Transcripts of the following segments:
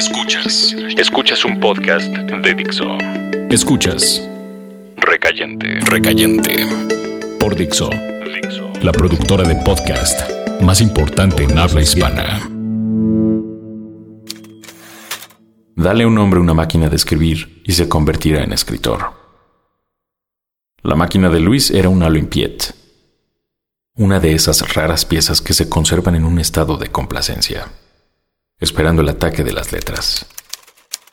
Escuchas. Escuchas un podcast de Dixo. Escuchas. Recayente. Recayente. Por Dixo. La productora de podcast más importante en habla hispana. Dale a un hombre una máquina de escribir y se convertirá en escritor. La máquina de Luis era una Olympiette, una de esas raras piezas que se conservan en un estado de complacencia esperando el ataque de las letras.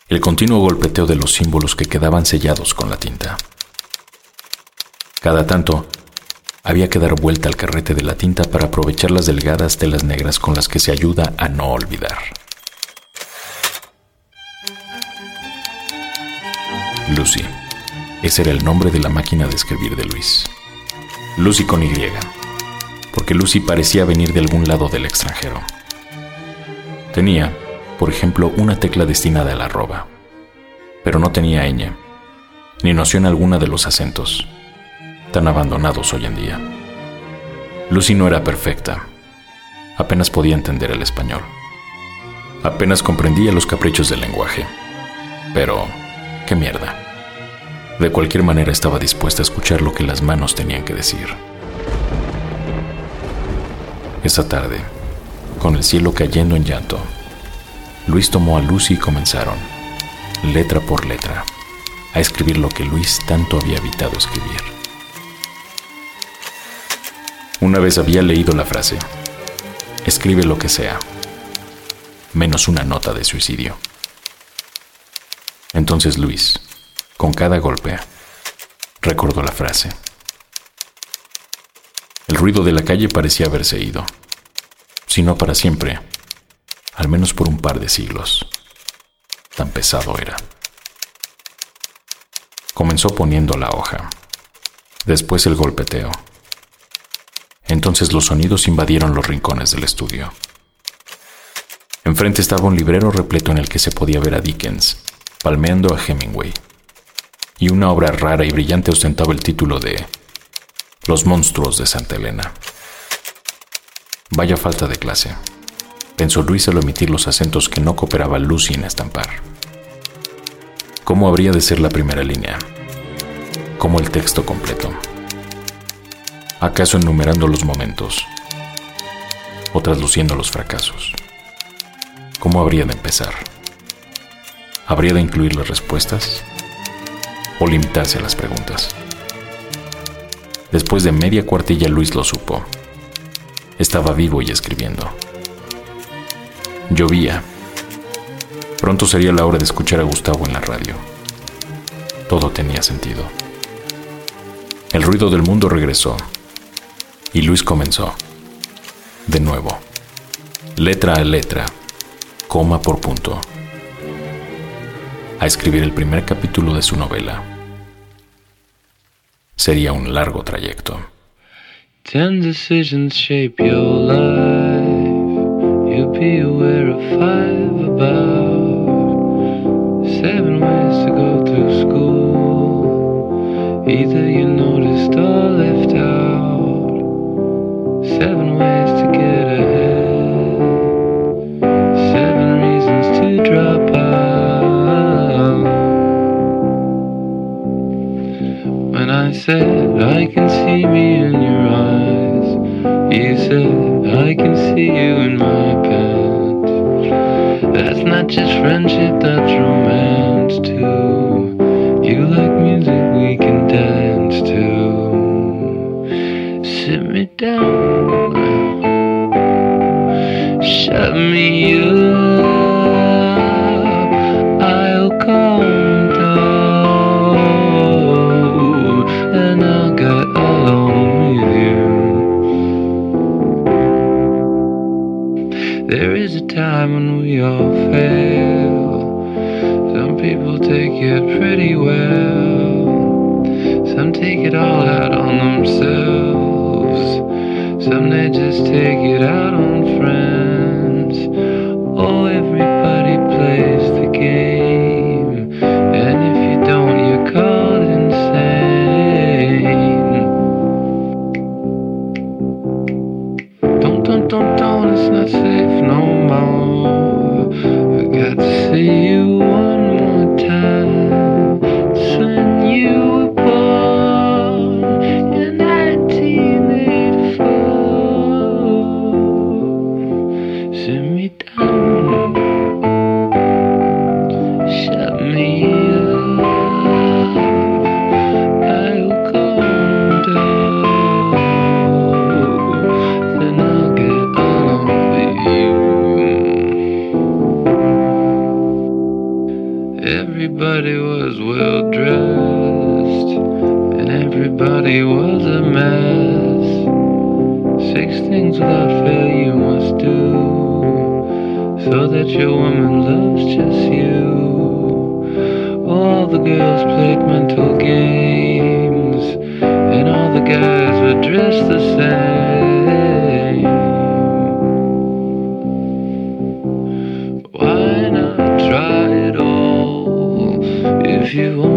El continuo golpeteo de los símbolos que quedaban sellados con la tinta. Cada tanto, había que dar vuelta al carrete de la tinta para aprovechar las delgadas telas negras con las que se ayuda a no olvidar. Lucy. Ese era el nombre de la máquina de escribir de Luis. Lucy con Y, porque Lucy parecía venir de algún lado del extranjero. Tenía, por ejemplo, una tecla destinada a la arroba, pero no tenía ñ, ni noción alguna de los acentos, tan abandonados hoy en día. Lucy no era perfecta, apenas podía entender el español, apenas comprendía los caprichos del lenguaje, pero, qué mierda. De cualquier manera estaba dispuesta a escuchar lo que las manos tenían que decir. Esa tarde, con el cielo cayendo en llanto, Luis tomó a Lucy y comenzaron, letra por letra, a escribir lo que Luis tanto había evitado escribir. Una vez había leído la frase, escribe lo que sea, menos una nota de suicidio. Entonces Luis, con cada golpe, recordó la frase. El ruido de la calle parecía haberse ido si no para siempre, al menos por un par de siglos. Tan pesado era. Comenzó poniendo la hoja, después el golpeteo. Entonces los sonidos invadieron los rincones del estudio. Enfrente estaba un librero repleto en el que se podía ver a Dickens, palmeando a Hemingway. Y una obra rara y brillante ostentaba el título de Los monstruos de Santa Elena. Vaya falta de clase, pensó Luis al omitir los acentos que no cooperaba Lucy en estampar. ¿Cómo habría de ser la primera línea? ¿Cómo el texto completo? ¿Acaso enumerando los momentos? ¿O trasluciendo los fracasos? ¿Cómo habría de empezar? ¿Habría de incluir las respuestas? ¿O limitarse a las preguntas? Después de media cuartilla Luis lo supo estaba vivo y escribiendo. Llovía. Pronto sería la hora de escuchar a Gustavo en la radio. Todo tenía sentido. El ruido del mundo regresó y Luis comenzó. De nuevo, letra a letra, coma por punto, a escribir el primer capítulo de su novela. Sería un largo trayecto. Ten decisions shape your life. You'll be aware of five about seven ways to go through school. Either you noticed or left out. Seven ways to get ahead. Seven reasons to drop out. When I said I can see me in eyes. You said I can see you in my pants. That's not just friendship, that's romance too. You like music take it pretty well. Some take it all out on themselves. Some they just take it out on friends. Everybody was a mess. Six things without fail you must do, so that your woman loves just you. All the girls played mental games, and all the guys were dressed the same. Why not try it all if you only